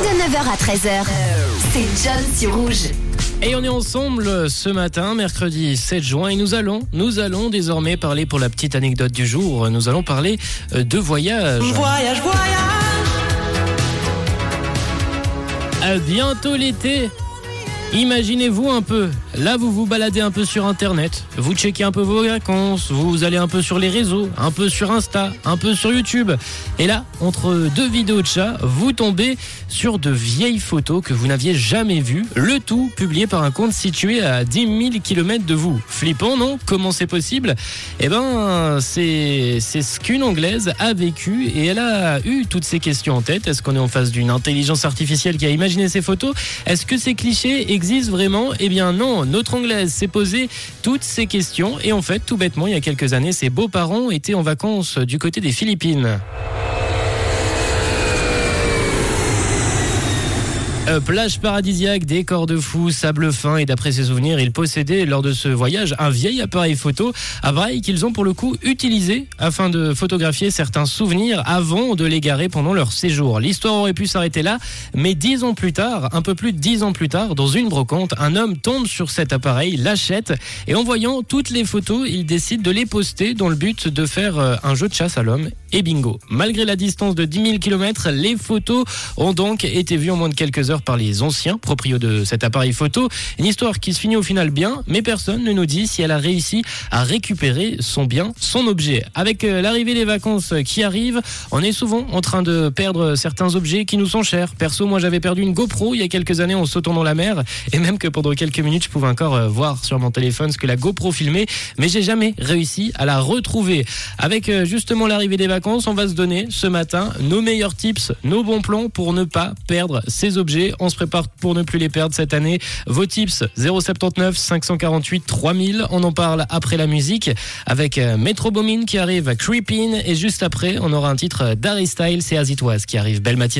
De 9h à 13h, c'est John sur Rouge. Et on est ensemble ce matin, mercredi 7 juin, et nous allons, nous allons désormais parler pour la petite anecdote du jour. Nous allons parler euh, de voyage. Voyage, voyage. À bientôt l'été. Imaginez-vous un peu, là vous vous baladez un peu sur internet, vous checkez un peu vos vacances, vous allez un peu sur les réseaux, un peu sur Insta, un peu sur YouTube. Et là, entre deux vidéos de chats, vous tombez sur de vieilles photos que vous n'aviez jamais vues, le tout publié par un compte situé à 10 000 km de vous. Flippant, non? Comment c'est possible? Eh ben, c'est ce qu'une Anglaise a vécu et elle a eu toutes ces questions en tête. Est-ce qu'on est en face d'une intelligence artificielle qui a imaginé ces photos? Est-ce que ces clichés existe vraiment Eh bien non, notre anglaise s'est posé toutes ces questions et en fait, tout bêtement, il y a quelques années, ses beaux-parents étaient en vacances du côté des Philippines. Plage paradisiaque, décor de fou, sable fin. Et d'après ses souvenirs, il possédait lors de ce voyage un vieil appareil photo, appareil qu'ils ont pour le coup utilisé afin de photographier certains souvenirs avant de les garer pendant leur séjour. L'histoire aurait pu s'arrêter là, mais dix ans plus tard, un peu plus de dix ans plus tard, dans une brocante, un homme tombe sur cet appareil, l'achète. Et en voyant toutes les photos, il décide de les poster dans le but de faire euh, un jeu de chasse à l'homme et bingo. Malgré la distance de 10 000 km, les photos ont donc été vues en moins de quelques heures par les anciens proprios de cet appareil photo. Une histoire qui se finit au final bien, mais personne ne nous dit si elle a réussi à récupérer son bien, son objet. Avec euh, l'arrivée des vacances qui arrivent, on est souvent en train de perdre certains objets qui nous sont chers. Perso, moi j'avais perdu une GoPro il y a quelques années en sautant dans la mer, et même que pendant quelques minutes je pouvais encore euh, voir sur mon téléphone ce que la GoPro filmait, mais j'ai jamais réussi à la retrouver. Avec euh, justement l'arrivée des vacances, on va se donner ce matin nos meilleurs tips, nos bons plans pour ne pas perdre ces objets. On se prépare pour ne plus les perdre cette année. Vos tips 079 548 3000. On en parle après la musique avec euh, Metro Boomin qui arrive, Creepin et juste après on aura un titre d'Harry Styles et As It Was qui arrive. Belle matinée.